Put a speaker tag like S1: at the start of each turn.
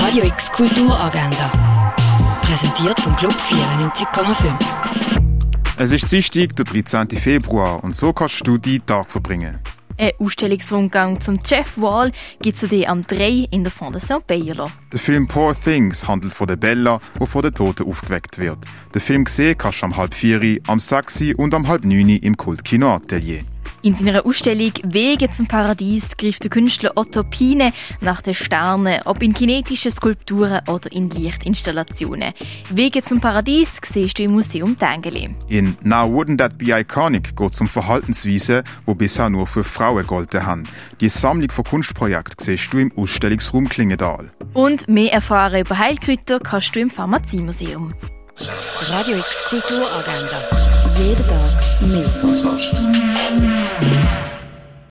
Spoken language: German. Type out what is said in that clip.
S1: Radio X Kulturagenda. Präsentiert vom Club 94,5.
S2: Es ist Dienstag, der 13. Februar, und so kannst du die Tag verbringen.
S3: Ein Ausstellungsrundgang zum Jeff Wall gibt es am 3 in der Fondation Baylor.
S2: Der Film Poor Things handelt von der Bella, die von den Toten aufgeweckt wird. Den Film gesehen kannst du am halb vier, am sechs und am halb neun im Kultkino Atelier.
S3: In seiner Ausstellung Wege zum Paradies greift der Künstler Otto Pine nach den Sternen, ob in kinetischen Skulpturen oder in Lichtinstallationen. Wege zum Paradies siehst du im Museum Tengeli.
S2: In Now Wouldn't That Be Iconic geht es um Verhaltensweisen, die bisher nur für Frauen gelten haben. Die Sammlung von Kunstprojekten siehst du im Ausstellungsraum Klingendal.
S3: Und mehr erfahren über Heilkräuter kannst du im Pharmaziemuseum.
S1: Radio X Kulturagenda. Jeden Tag mehr.